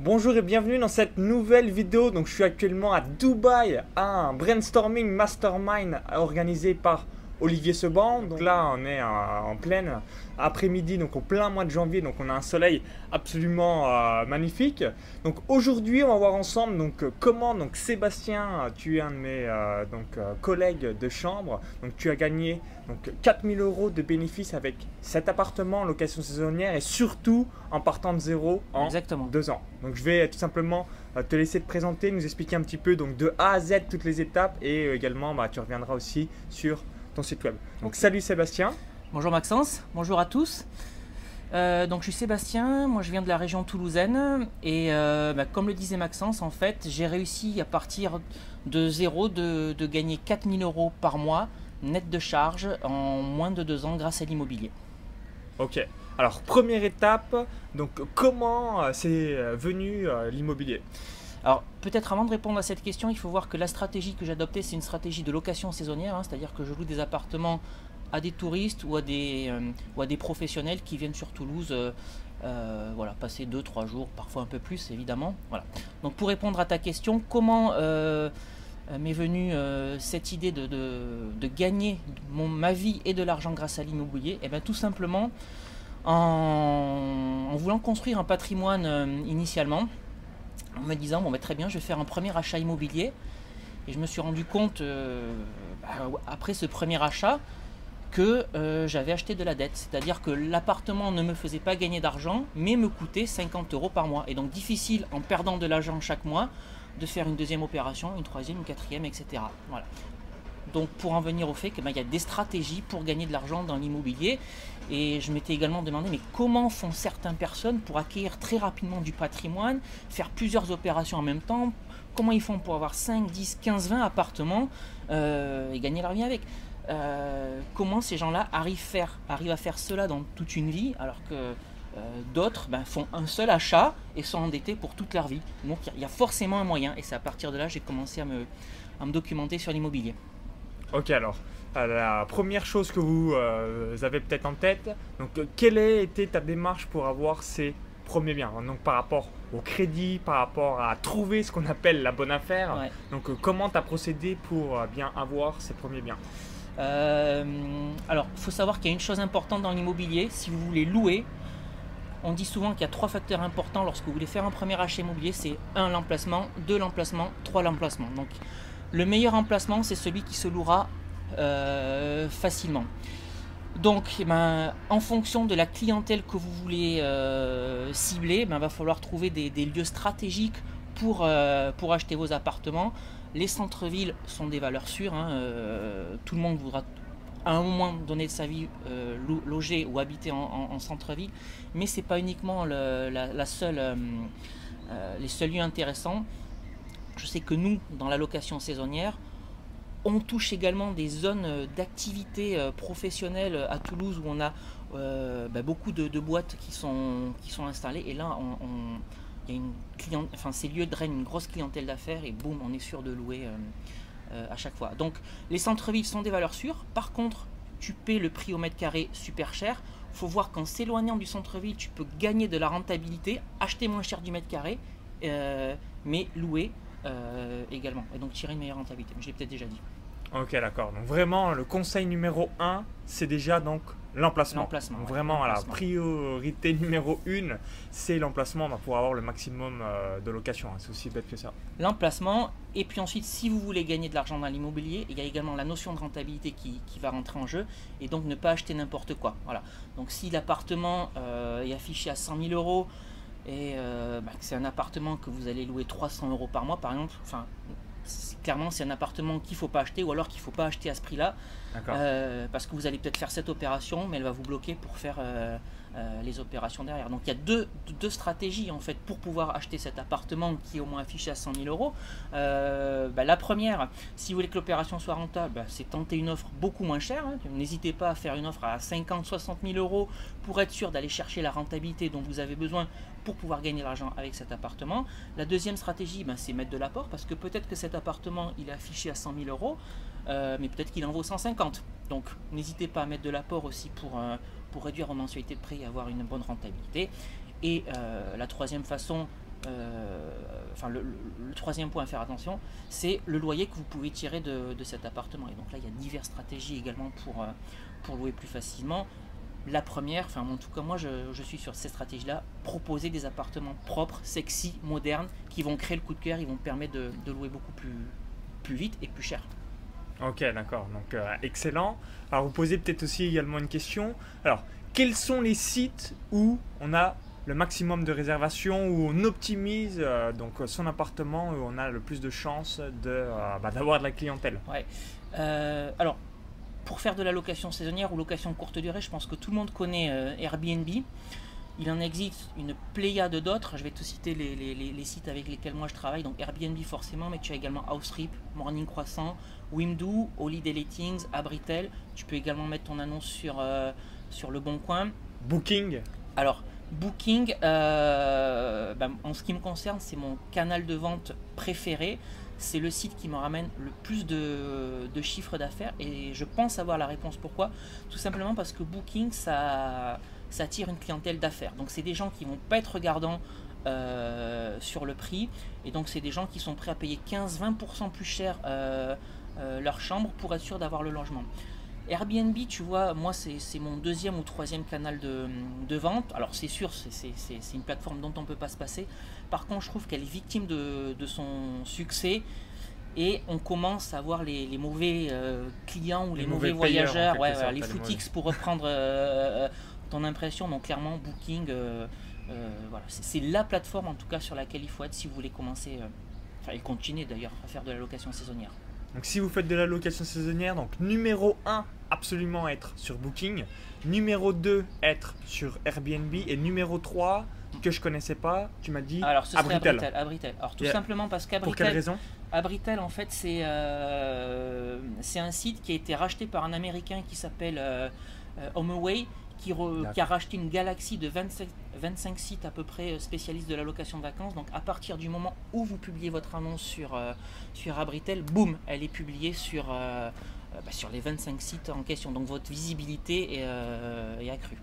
Bonjour et bienvenue dans cette nouvelle vidéo. Donc je suis actuellement à Dubaï à un brainstorming mastermind organisé par Olivier Seban. Donc là, on est en pleine après-midi, donc au plein mois de janvier. Donc on a un soleil absolument euh, magnifique. Donc aujourd'hui, on va voir ensemble donc comment donc Sébastien, tu es un de mes euh, donc euh, collègues de chambre. Donc tu as gagné donc 4000 euros de bénéfices avec cet appartement en location saisonnière et surtout en partant de zéro en Exactement. deux ans. Donc je vais tout simplement te laisser te présenter, nous expliquer un petit peu donc de A à Z toutes les étapes et également bah, tu reviendras aussi sur site web. Donc salut Sébastien. Bonjour Maxence, bonjour à tous. Euh, donc je suis Sébastien, moi je viens de la région toulousaine et euh, bah, comme le disait Maxence, en fait j'ai réussi à partir de zéro de, gagner 4000 euros par mois net de charge en moins de deux ans grâce à l'immobilier. Ok, alors première étape, donc comment euh, c'est venu l'immobilier? Alors peut-être avant de répondre à cette question, il faut voir que la stratégie que j'ai adoptée, c'est une stratégie de location saisonnière, hein, c'est-à-dire que je loue des appartements à des touristes ou à des, euh, ou à des professionnels qui viennent sur Toulouse euh, euh, voilà, passer 2-3 jours, parfois un peu plus évidemment. Voilà. Donc pour répondre à ta question, comment m'est venue cette idée de, de, gagner mon, ma vie et de l'argent grâce à l'immobilier? Eh bien tout simplement en, en, voulant construire un patrimoine initialement en me disant bon, bah, très bien, je vais faire un premier achat immobilier. Et je me suis rendu compte, euh, bah, après ce premier achat, que euh, j'avais acheté de la dette. C'est-à-dire que l'appartement ne me faisait pas gagner d'argent, mais me coûtait 50 euros par mois. Et donc difficile, en perdant de l'argent chaque mois, de faire une deuxième opération, une troisième, une quatrième, etc. Voilà. Donc pour en venir au fait qu'il ben, y a des stratégies pour gagner de l'argent dans l'immobilier. Et je m'étais également demandé, mais comment font certaines personnes pour acquérir très rapidement du patrimoine, faire plusieurs opérations en même temps? Comment ils font pour avoir 5, 10, 15, 20 appartements euh, et gagner leur vie avec? Euh, Comment ces gens-là arrivent, à faire cela dans toute une vie alors que euh, d'autres ben, font un seul achat et sont endettés pour toute leur vie? Donc il y, a forcément un moyen et c'est à partir de là que j'ai commencé à me documenter sur l'immobilier. Ok, alors, la première chose que vous euh, avez peut-être en tête, donc euh, quelle a été ta démarche pour avoir ces premiers biens? Donc par rapport au crédit, par rapport à trouver ce qu'on appelle la bonne affaire, donc comment tu as procédé pour bien avoir ces premiers biens? Alors, il faut savoir qu'il y a une chose importante dans l'immobilier. Si vous voulez louer, on dit souvent qu'il y a trois facteurs importants lorsque vous voulez faire un premier achat immobilier. C'est un, l'emplacement, deux, l'emplacement, trois, l'emplacement. Donc, le meilleur emplacement, c'est celui qui se louera euh, facilement. Donc, eh ben, en fonction de la clientèle que vous voulez euh, cibler, il ben, va falloir trouver des, lieux stratégiques pour, euh, pour acheter vos appartements. Les centres-villes sont des valeurs sûres. Hein, tout le monde voudra à un moment donné de sa vie loger ou habiter en, centre-ville, mais ce n'est pas uniquement la, seule, les seuls lieux intéressants. Je sais que nous, dans la location saisonnière, on touche également des zones euh, d'activité euh, professionnelle euh, à Toulouse où on a bah, beaucoup de, boîtes qui sont, installées. Et là, enfin, ces lieux drainent une grosse clientèle d'affaires et boum, on est sûr de louer à chaque fois. Donc, les centres-villes sont des valeurs sûres. Par contre, tu paies le prix au mètre carré super cher. Il faut voir qu'en s'éloignant du centre-ville, tu peux gagner de la rentabilité, acheter moins cher du mètre carré, mais louer également. Et donc tirer une meilleure rentabilité. Je l'ai peut-être déjà dit. Ok, d'accord. Donc vraiment, le conseil numéro 1, c'est déjà donc l'emplacement. L'emplacement. vraiment, la priorité numéro 1, c'est l'emplacement bah, pour avoir le maximum euh, de location. Hein. C'est aussi bête que ça. L'emplacement. Et puis ensuite, si vous voulez gagner de l'argent dans l'immobilier, il y a également la notion de rentabilité qui, qui, va rentrer en jeu. Et donc ne pas acheter n'importe quoi. Voilà. Donc si l'appartement euh, est affiché à 100 000 euros, et euh, bah, c'est un appartement que vous allez louer 300 euros par mois, par exemple, enfin, clairement, c'est un appartement qu'il ne faut pas acheter ou alors qu'il ne faut pas acheter à ce prix-là. Euh, parce que vous allez peut-être faire cette opération, mais elle va vous bloquer pour faire euh, euh, les opérations derrière. Donc il y a deux, deux, stratégies en fait pour pouvoir acheter cet appartement qui est au moins affiché à 100 000 euros. Bah, la première, si vous voulez que l'opération soit rentable, bah, c'est tenter une offre beaucoup moins chère. Hein. N'hésitez pas à faire une offre à 50, 60 000 euros pour être sûr d'aller chercher la rentabilité dont vous avez besoin pour pouvoir gagner l'argent avec cet appartement. La deuxième stratégie, ben, c'est mettre de l'apport parce que peut-être que cet appartement il est affiché à 100 000 euros, euh, mais peut-être qu'il en vaut 150. Donc n'hésitez pas à mettre de l'apport aussi pour, euh, pour réduire vos mensualités de prêt et avoir une bonne rentabilité. Et euh, la troisième façon enfin le, troisième point à faire attention, c'est le loyer que vous pouvez tirer de, cet appartement. Et donc là, il y a diverses stratégies également pour louer plus facilement. La première, enfin en tout cas moi je, suis sur cette stratégie-là, proposer des appartements propres, sexy, modernes, qui vont créer le coup de cœur, ils vont permettre de, louer beaucoup plus, plus vite et plus cher. Ok, d'accord, donc euh, excellent. Alors vous posez peut-être aussi également une question. Alors, quels sont les sites où on a le maximum de réservations, où on optimise euh, donc son appartement, où on a le plus de chances de, euh, bah, d'avoir de la clientèle? Ouais. alors, pour faire de la location saisonnière ou location courte durée, je pense que tout le monde connaît euh, Airbnb. Il en existe une pléiade d'autres. Je vais te citer les, sites avec lesquels moi je travaille. Donc Airbnb forcément, mais tu as également Houserip, Morning Croissant, Wimdu, Holiday Lettings, Abritel. Tu peux également mettre ton annonce sur, euh, sur le Bon Coin. Booking Alors, Booking, euh, ben, en ce qui me concerne, c'est mon canal de vente préféré c'est le site qui me ramène le plus de, chiffres d'affaires et je pense avoir la réponse pourquoi? Tout simplement parce que Booking, ça, attire une clientèle d'affaires. Donc c'est des gens qui vont pas être regardants euh, sur le prix et donc c'est des gens qui sont prêts à payer 15-20% plus cher euh, euh, leur chambre pour être sûr d'avoir le logement. Airbnb, tu vois, moi c'est mon deuxième ou troisième canal de, vente. Alors c'est sûr, c'est une plateforme dont on ne peut pas se passer. Par contre, je trouve qu'elle est victime de, son succès et on commence à voir les, mauvais euh, clients ou les, mauvais, voyageurs, les footix pour reprendre euh, euh, ton impression. Donc clairement, Booking, voilà, c'est la plateforme en tout cas sur laquelle il faut être si vous voulez commencer, enfin et continuer d'ailleurs à faire de la location saisonnière. Donc si vous faites de la location saisonnière, donc numéro 1, absolument être sur Booking, numéro 2, être sur Airbnb, et numéro 3, que je connaissais pas, tu m'as dit Alors, ce serait Abritel. Abritel. Alors, tout simplement parce qu'Abritel. Pour quelle raison? Abritel, en fait, c'est euh, c'est un site qui a été racheté par un Américain qui s'appelle euh, euh HomeAway, qui, qui, a racheté une galaxie de 25, 25, sites à peu près euh, spécialistes de la location de vacances. Donc, à partir du moment où vous publiez votre annonce sur, sur Abritel, boum, elle est publiée sur, bah, sur les 25 sites en question. Donc, votre visibilité est, est accrue.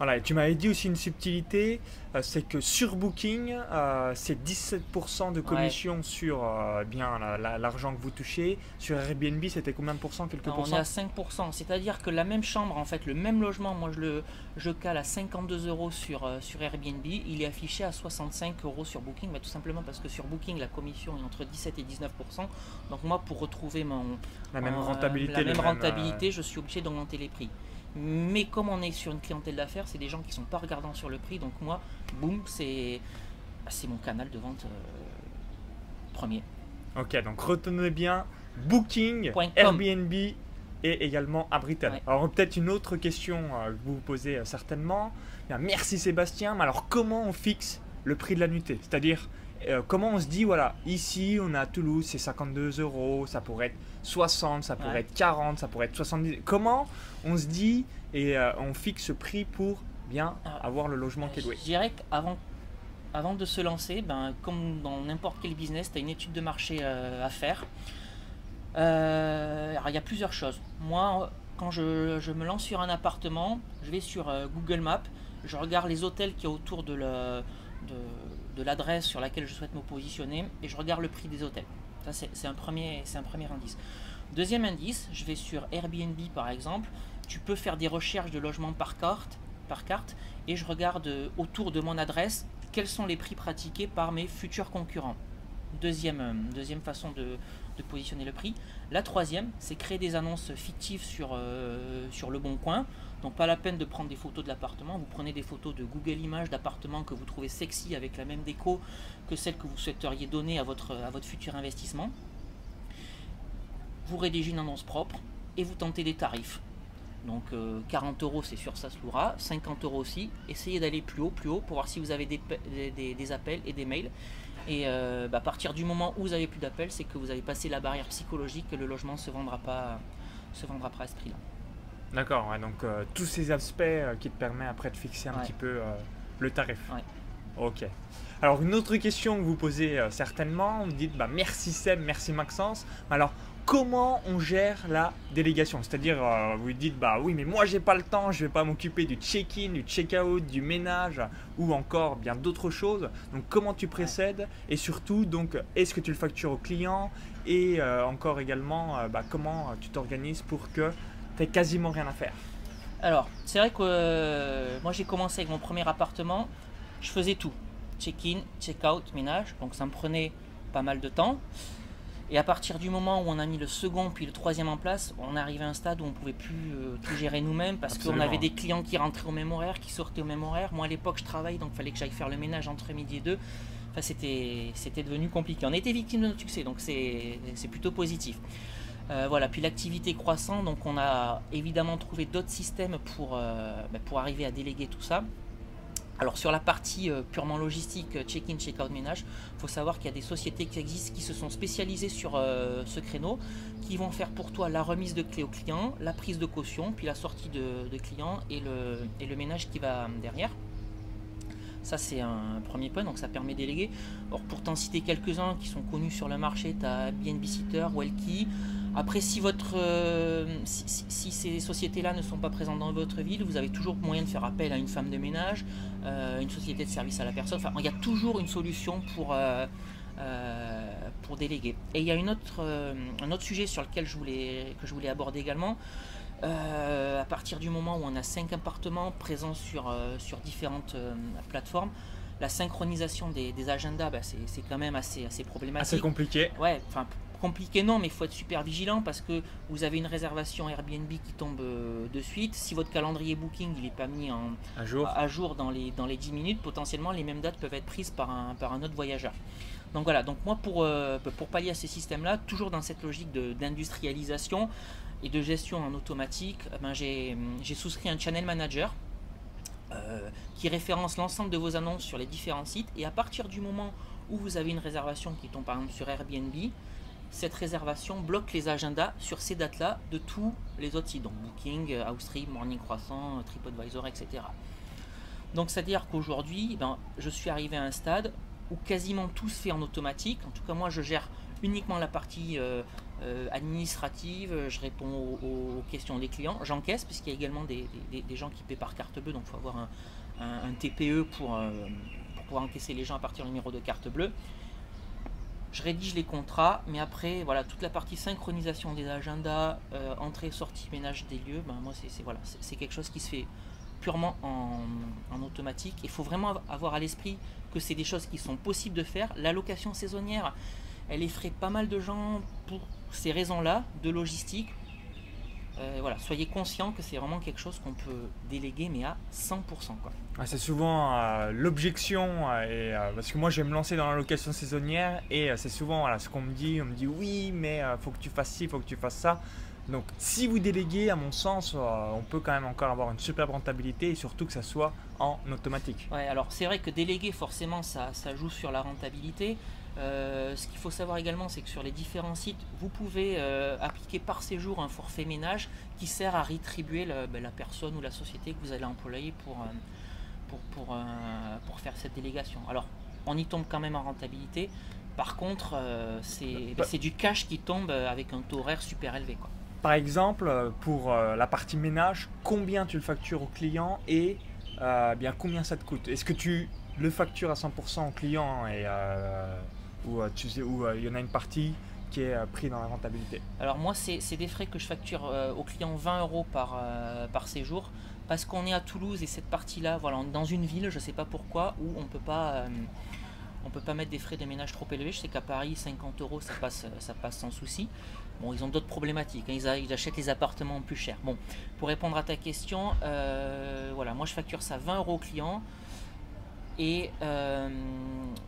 Voilà, et tu m'avais dit aussi une subtilité, euh, c'est que sur Booking, euh, c'est 17% de commission sur euh, bien l'argent que vous touchez. Sur Airbnb, c'était combien de pourcents quelques On est à 5%, c'est-à-dire que la même chambre, en fait, le même logement, moi je le je cale à 52 euros sur, sur Airbnb, il est affiché à 65 euros sur Booking, mais tout simplement parce que sur Booking, la commission est entre 17 et 19%. Donc moi, pour retrouver mon, la même rentabilité, la même rentabilité je suis obligé d'augmenter les prix. Mais comme on est sur une clientèle d'affaires, c'est des gens qui sont pas regardants sur le prix. Donc moi, boum, c'est bah, mon canal de vente euh, premier. Ok, donc retenez bien Booking, Airbnb et également Abritel. Alors peut-être une autre question euh, que vous vous posez euh, certainement. merci Sébastien, mais alors comment on fixe le prix de la nuitée? C'est-à-dire comment on se dit, voilà, ici on a à Toulouse, c'est 52 euros, ça pourrait être 60, ça pourrait être 40, ça pourrait être 70. Comment on se dit et euh, on fixe ce prix pour bien avoir le logement qui est loué? Je dirais qu'avant avant de se lancer, ben, comme dans n'importe quel business, tu as une étude de marché euh, à faire. Euh, il y a plusieurs choses. Moi, quand je, je, me lance sur un appartement, je vais sur Google Maps, je regarde les hôtels qui y a autour de l'adresse sur laquelle je souhaite me positionner et je regarde le prix des hôtels. C'est un, premier, indice. Deuxième indice, je vais sur Airbnb par exemple. Tu peux faire des recherches de logements par carte, par carte et je regarde euh, autour de mon adresse quels sont les prix pratiqués par mes futurs concurrents. Deuxième, euh, façon de, positionner le prix. La troisième, c'est créer des annonces fictives sur, euh, sur le bon coin. Donc pas la peine de prendre des photos de l'appartement, vous prenez des photos de Google Images d'appartements que vous trouvez sexy avec la même déco que celle que vous souhaiteriez donner à votre, à votre futur investissement. Vous rédigez une annonce propre et vous tentez des tarifs. Donc 40 euh, euros c'est sûr ça se louera, 50 euros aussi. Essayez d'aller plus haut, plus haut pour voir si vous avez des, des, appels et des mails. Et euh, bah, à partir du moment où vous avez plus d'appels, c'est que vous avez passé la barrière psychologique que le logement ne se vendra pas, se vendra pas à ce prix-là. D'accord, donc euh, tous ces aspects euh, qui te permettent après de fixer un petit peu euh, le tarif. Ok. Alors une autre question que vous posez certainement, vous dites bah, merci Seb, merci Maxence. Alors comment on gère la délégation? C'est-à-dire, vous dites, bah oui, mais moi j'ai pas le temps, je vais pas m'occuper du check-in, du check-out, du ménage ou encore bien d'autres choses. Donc, comment tu précèdes? Et surtout, donc, est-ce que tu le factures au client? Et encore également, bah, comment tu t'organises pour que quasiment rien à faire Alors, c'est vrai que moi j'ai commencé avec mon premier appartement, je faisais tout check-in, check-out, ménage, donc ça me prenait pas mal de temps. Et à partir du moment où on a mis le second puis le troisième en place, on est arrivé à un stade où on pouvait plus euh, tout gérer nous-mêmes parce qu'on avait des clients qui rentraient au même horaire, qui sortaient au même horaire. Moi à l'époque je travaille donc il fallait que j'aille faire le ménage entre midi et deux. Enfin c'était, c'était devenu compliqué. On été victime de notre succès donc c'est, plutôt positif. Euh, voilà, puis l'activité croissant, donc on a évidemment trouvé d'autres systèmes pour, euh, bah, pour arriver à déléguer tout ça. Alors sur la partie euh, purement logistique, check-in, check-out ménage, il faut savoir qu'il y a des sociétés qui existent qui se sont spécialisées sur ce créneau, qui vont faire pour toi la remise de clés au client, la prise de caution, puis la sortie de, client et le, et ménage qui va derrière. Ça, c'est un premier point, donc ça permet de déléguer. Alors, pour t'en citer quelques-uns qui sont connus sur le marché, tu as BNB Sitter, Welky. Après, si, votre, euh, si, ces sociétés-là ne sont pas présentes dans votre ville, vous avez toujours moyen de faire appel à une femme de ménage, euh, une société de service à la personne. Enfin, il y a toujours une solution pour, euh, pour déléguer. Et il y a une autre, un autre sujet sur lequel je voulais, que je voulais aborder également. à partir du moment où on a cinq appartements présents sur, sur différentes plateformes, la synchronisation des, agendas, bah, c'est quand même assez, assez problématique. Assez compliqué. Ouais, enfin compliqué non, mais il faut être super vigilant parce que vous avez une réservation Airbnb qui tombe euh, de suite. Si votre calendrier Booking il n'est pas mis en, à, jour. à jour dans les, dans les 10 minutes, potentiellement les mêmes dates peuvent être prises par un, par un autre voyageur. Donc voilà, donc moi pour, euh, pour pallier à ces systèmes-là, toujours dans cette logique d'industrialisation et de gestion en automatique, eh ben j'ai souscrit un channel manager euh, qui référence l'ensemble de vos annonces sur les différents sites. Et à partir du moment où vous avez une réservation qui tombe par exemple sur Airbnb, cette réservation bloque les agendas sur ces dates-là de tous les autres sites, donc Booking, Outstream, Morning Croissant, TripAdvisor, etc. Donc c'est-à-dire qu'aujourd'hui, ben, je suis arrivé à un stade où quasiment tout se fait en automatique. En tout cas, moi, je gère uniquement la partie euh, euh, administrative, je réponds aux, questions des clients, j'encaisse, puisqu'il y a également des, gens qui paient par carte bleue, donc il faut avoir un, TPE pour, euh, pour pouvoir encaisser les gens à partir du numéro de carte bleue je rédige les contrats, mais après, voilà, toute la partie synchronisation des agendas, euh, entrée, sortie, ménage des lieux, ben moi, c'est voilà, c'est quelque chose qui se fait purement en, automatique. Il faut vraiment avoir à l'esprit que c'est des choses qui sont possibles de faire. L'allocation saisonnière, elle effraie pas mal de gens pour ces raisons-là, de logistique, euh, voilà, soyez conscient que c'est vraiment quelque chose qu'on peut déléguer, mais à 100%. Quoi. Ah, c'est souvent euh, l'objection, euh, et, parce que moi je vais me lancer dans la location saisonnière, et c'est souvent ce qu'on me dit, on me dit oui, mais faut que tu fasses ci, faut que tu fasses ça. Donc si vous déléguez, à mon sens, on peut quand même encore avoir une super rentabilité, et surtout que ça soit en automatique. Ouais, alors c'est vrai que déléguer, forcément, ça, ça joue sur la rentabilité. Euh, ce qu'il faut savoir également, c'est que sur les différents sites, vous pouvez euh, appliquer par séjour un forfait ménage qui sert à rétribuer ben, la, personne ou la société que vous allez employer pour, euh, pour, pour, pour, faire cette délégation. Alors, on y tombe quand même en rentabilité. Par contre, c'est ben, du cash qui tombe avec un taux horaire super élevé. Quoi. Par exemple, pour la partie ménage, combien tu le factures au client et bien combien ça te coûte? Est-ce que tu le factures à 100% au client et ou euh, où euh, il y en a une partie qui est euh, prise dans la rentabilité Alors moi, c'est des frais que je facture au client 20 euros par, par séjour parce qu'on est à Toulouse et cette partie-là, voilà, dans une ville, je ne sais pas pourquoi, où on peut peut pas mettre des frais de ménage trop élevés. Je sais qu'à Paris, 50 euros, ça passe, ça passe sans souci. Bon, ils ont d'autres problématiques. Hein. Ils, ils, achètent les appartements plus chers. Bon, pour répondre à ta question, voilà, moi je facture ça 20 euros au client et euh,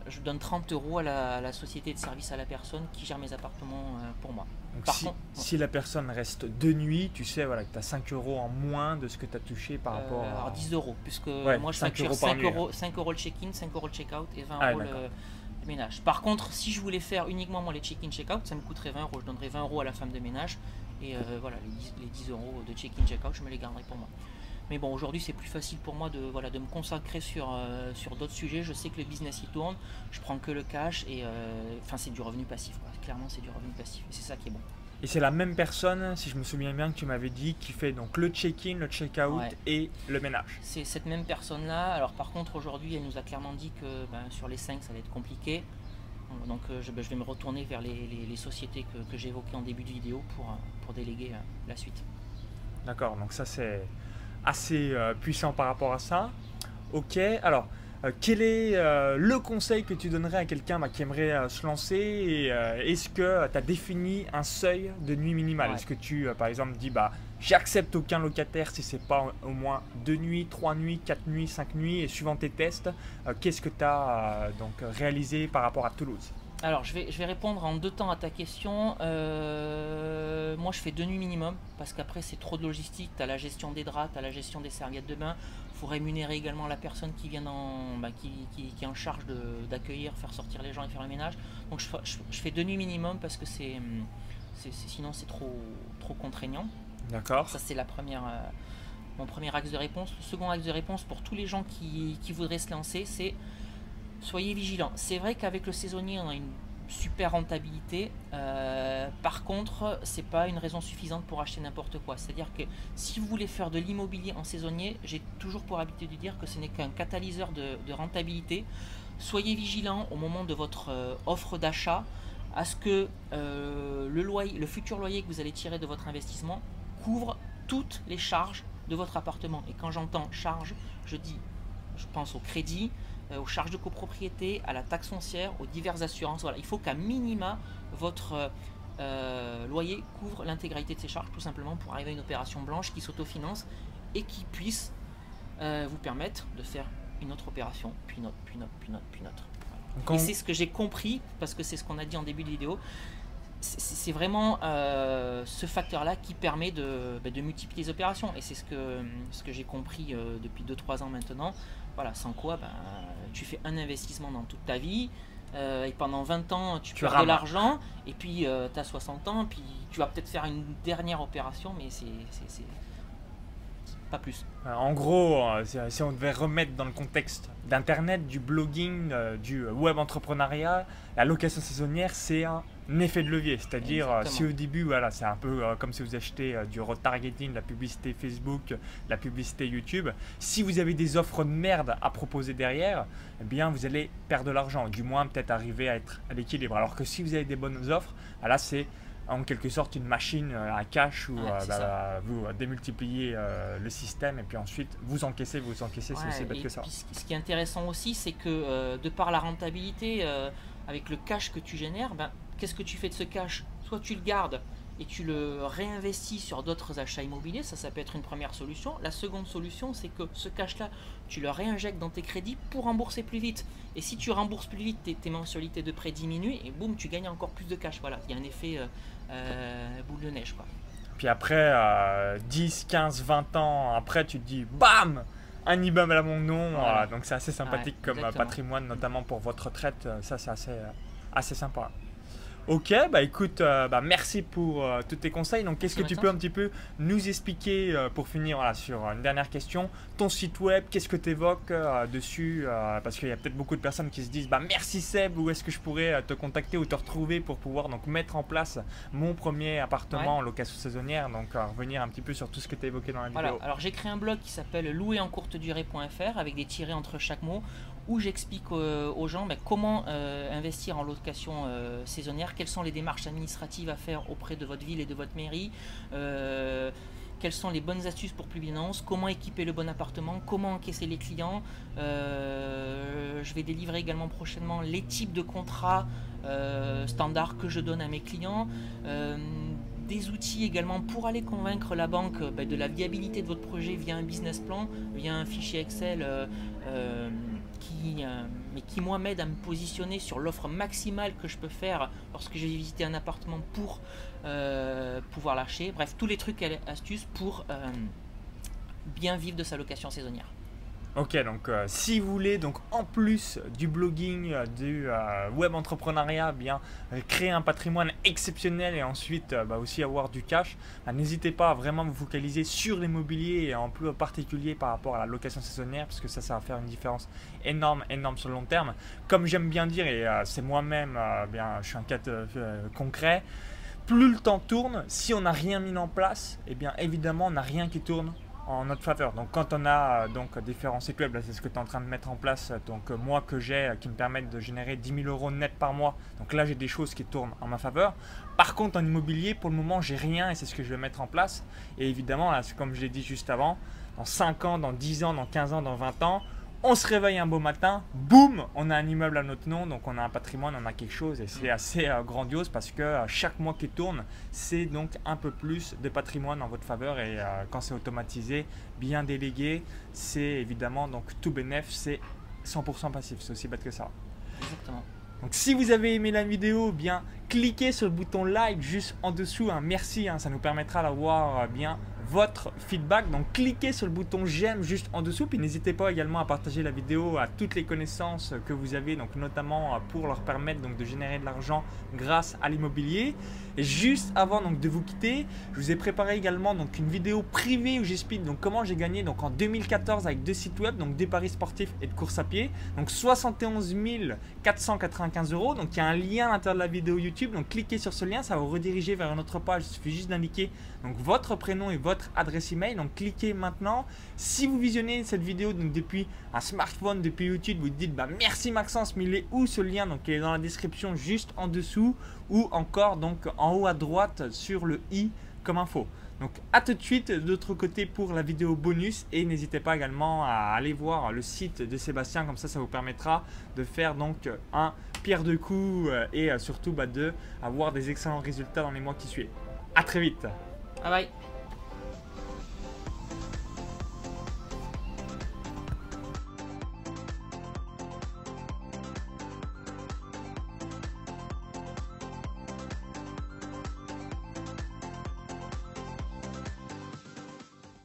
je donne 30 euros à la, société de service à la personne qui gère mes appartements euh, pour moi. Donc si, la personne reste deux nuits, tu sais voilà, que tu as 5 euros en moins de ce que tu as touché par rapport euh, à... Alors 10 euros, puisque moi je facture 5 euros, 5 euros le check-in, 5 euros le check-out et 20 ah, euros le, ménage. Par contre, si je voulais faire uniquement moi les check-in, check-out, ça me coûterait 20 euros. Je donnerais 20 euros à la femme de ménage et voilà, les 10, euros de check-in, check-out, je me les garderai pour moi. Mais bon, aujourd'hui, c'est plus facile pour moi de, voilà, de me consacrer sur, euh, sur d'autres sujets. Je sais que le business il tourne, je prends que le cash et euh, enfin, c'est du revenu passif. Clairement, c'est du revenu passif et c'est ça qui est bon. Et c'est la même personne, si je me souviens bien, que tu m'avais dit, qui fait donc le check-in, le check-out Ouais. et le ménage. C'est cette même personne-là. Alors par contre, aujourd'hui, elle nous a clairement dit que ben, sur les 5, ça va être compliqué. Donc euh, je, ben, je vais me retourner vers les, les- les sociétés que, que j'ai évoquées en début de vidéo pour, pour déléguer la suite. D'accord, donc ça c'est assez euh, puissant par rapport à ça. Ok, alors euh, quel est euh, le conseil que tu donnerais à quelqu'un bah, qui aimerait se lancer et, Est-ce que tu as défini un seuil de nuit minimale? Ouais. Est-ce que tu, par exemple, dis bah j'accepte aucun locataire si c'est pas au moins deux nuits, trois nuits, quatre nuits, cinq nuits et suivant tes tests, qu'est-ce que tu as donc réalisé par rapport à Toulouse? Alors, je vais, je vais répondre en deux temps à ta question. Euh, moi, je fais deux nuits minimum parce qu'après, c'est trop de logistique. Tu as la gestion des draps, tu as la gestion des serviettes de bain. Il faut rémunérer également la personne qui vient dans, bah, qui, qui- qui est en charge d'accueillir, faire sortir les gens et faire le ménage. Donc, je, fais- je- je fais deux nuits minimum parce que c'est, sinon, c'est trop, trop contraignant. D'accord Ça, c'est la première, euh, mon premier axe de réponse. Le second axe de réponse pour tous les gens qui, qui voudraient se lancer, c'est soyez vigilants. C'est vrai qu'avec le saisonnier, on a une super rentabilité. Euh, par contre, c'est pas une raison suffisante pour acheter n'importe quoi. C'est-à-dire que si vous voulez faire de l'immobilier en saisonnier, j'ai toujours pour habitude de dire que ce n'est qu'un catalyseur de, rentabilité. Soyez vigilants au moment de votre euh, offre d'achat à ce que euh, le, loyer, le futur loyer que vous allez tirer de votre investissement couvre toutes les charges de votre appartement. Et quand j'entends charges, je dis, je pense au crédit, aux charges de copropriété, à la taxe foncière, aux diverses assurances. Voilà, il faut qu'à minima votre euh, euh, loyer couvre l'intégralité de ces charges, tout simplement pour arriver à une opération blanche qui s'autofinance et qui puisse euh, vous permettre de faire une autre opération, puis une autre, puis une autre, puis une autre, puis une autre. Voilà. Et c'est ce que j'ai compris, parce que c'est ce qu'on a dit en début de vidéo. C'est vraiment euh, ce facteur-là qui permet de, bah, de multiplier les opérations. Et c'est ce que, ce que j'ai compris euh, depuis 2-3 ans maintenant. Voilà, sans quoi ben, tu fais un investissement dans toute ta vie. euh, et pendant 20 ans, tu, Tu perds de l'argent. Et puis, tu as 60 ans. Puis, tu vas peut-être faire une dernière opération. Mais c'est pas plus. Euh, En gros, euh, si- on devait remettre dans le contexte d'Internet, du blogging, euh, du web entrepreneuriat, la location saisonnière, c'est un effet de levier. C'est-à-dire, si au début, voilà, c'est un peu comme si vous achetez du retargeting, de la publicité Facebook, de la publicité YouTube, si vous avez des offres de merde à proposer derrière, eh bien, vous allez perdre de l'argent, du moins peut-être arriver à être à l'équilibre. Alors que si vous avez des bonnes offres, ah là, c'est en quelque sorte une machine euh, à cash où Ouais, euh, c'est bah, bah, vous euh, démultipliez euh, le système et puis ensuite vous encaissez, vous encaissez, c'est aussi bête que ça. ce qui- est intéressant aussi, c'est que euh, de par la rentabilité, avec le cash que tu génères, ben, qu'est-ce que tu fais de ce cash? Soit tu le gardes et tu le réinvestis sur d'autres achats immobiliers, ça, ça peut être une première solution. La seconde solution, c'est que ce cash-là, tu le réinjectes dans tes crédits pour rembourser plus vite. Et si tu rembourses plus vite, tes, tes mensualités de prêt diminuent et boum, tu gagnes encore plus de cash. Voilà, il y a un effet euh, euh, boule de neige. Quoi. Puis après, euh, 10, 15, 20 ans après, tu te dis BAM un immeuble à mon nom, Voilà. Donc c'est assez sympathique Ouais, comme patrimoine, notamment pour votre retraite, ça c'est assez, euh, assez sympa. Ok, bah écoute, euh, bah merci pour euh, tous tes conseils. Donc, qu'est-ce que tu peux un petit peu nous expliquer euh, pour finir voilà, sur une dernière question? Ton site web, qu'est-ce que tu évoques dessus Parce qu'il y a peut-être beaucoup de personnes qui se disent bah merci Seb, où est-ce que je pourrais te contacter ou te retrouver pour pouvoir donc mettre en place mon premier appartement en location saisonnière? Donc, revenir un petit peu sur tout ce que tu as évoqué dans la Voilà, vidéo. alors j'ai créé un blog qui s'appelle louerencourtedurée.fr avec des tirets entre chaque mot où j'explique euh, aux gens ben, comment euh, investir en location euh, saisonnière, quelles sont les démarches administratives à faire auprès de votre ville et de votre mairie, quelles sont les bonnes astuces pour publier une annonce, comment équiper le bon appartement, comment encaisser les clients. Je vais délivrer également prochainement les types de contrats standards que je donne à mes clients. Outils également pour aller convaincre la banque euh, ben, de la viabilité de votre projet via un business plan, via un fichier Excel euh, euh, qui, mais qui moi m'aide à me positionner sur l'offre maximale que je peux faire lorsque je vais visiter un appartement pour pouvoir lâcher. Bref, tous les trucs et astuces pour bien vivre de sa location saisonnière. Ok, donc euh, si vous voulez, donc en plus du blogging, euh, du euh, web entrepreneuriat, bien euh, créer un patrimoine exceptionnel et ensuite bah, aussi avoir du cash, bah, n'hésitez pas à vraiment vous focaliser sur l'immobilier et en plus particulier par rapport à la location saisonnière parce que ça, ça va faire une différence énorme, énorme sur le long terme. Comme j'aime bien dire, et c'est moi-même, euh, bien, je suis un cas concret. plus le temps tourne, si on n'a rien mis en place, eh bien évidemment on n'a rien qui tourne en notre faveur. Donc quand on a euh, donc différents sites web, c'est ce que tu es en train de mettre en place, donc euh, moi que j'ai, euh, qui me permettent de générer 10 000 euros net par mois. Donc là j'ai des choses qui tournent en ma faveur. Par contre en immobilier, pour le moment j'ai rien et c'est ce que je vais mettre en place. Et évidemment, là, comme je l'ai dit juste avant, dans 5 ans, dans 10 ans, dans 15 ans, dans 20 ans, on se réveille un beau matin, boum, on a un immeuble à notre nom, donc on a un patrimoine, on a quelque chose et c'est assez euh, grandiose parce que euh, chaque mois qui tourne, c'est donc un peu plus de patrimoine en votre faveur et euh, quand c'est automatisé, bien délégué, c'est évidemment donc tout bénéf, c'est 100% passif, c'est aussi bête que ça. Exactement. Donc si vous avez aimé la vidéo, bien cliquez sur le bouton like juste en dessous, un merci, hein, ça nous permettra d'avoir bien votre feedback. Donc cliquez sur le bouton j'aime juste en dessous. Puis n'hésitez pas également à partager la vidéo à toutes les connaissances que vous avez, donc notamment pour leur permettre donc, de générer de l'argent grâce à l'immobilier. Et juste avant donc, de vous quitter, je vous ai préparé également donc, une vidéo privée où j'explique donc, comment j'ai gagné donc, en 2014 avec deux sites web, donc des paris sportifs et de course à pied. Donc 71 495 euros. Donc il y a un lien à l'intérieur de la vidéo YouTube. Donc cliquez sur ce lien, ça va vous rediriger vers une autre page. Il suffit juste d'indiquer donc, votre prénom et votre adresse email. Donc cliquez maintenant. Si vous visionnez cette vidéo donc, depuis un smartphone, depuis YouTube, vous dites bah, merci Maxence, mais il est où ce lien? Donc il est dans la description juste en dessous ou encore donc en haut à droite sur le i comme info. Donc à tout de suite de l'autre côté pour la vidéo bonus et n'hésitez pas également à aller voir le site de Sébastien comme ça ça vous permettra de faire donc un pierre de coups euh, et euh, surtout bah, de avoir des excellents résultats dans les mois qui suivent. À très vite. Bye bye.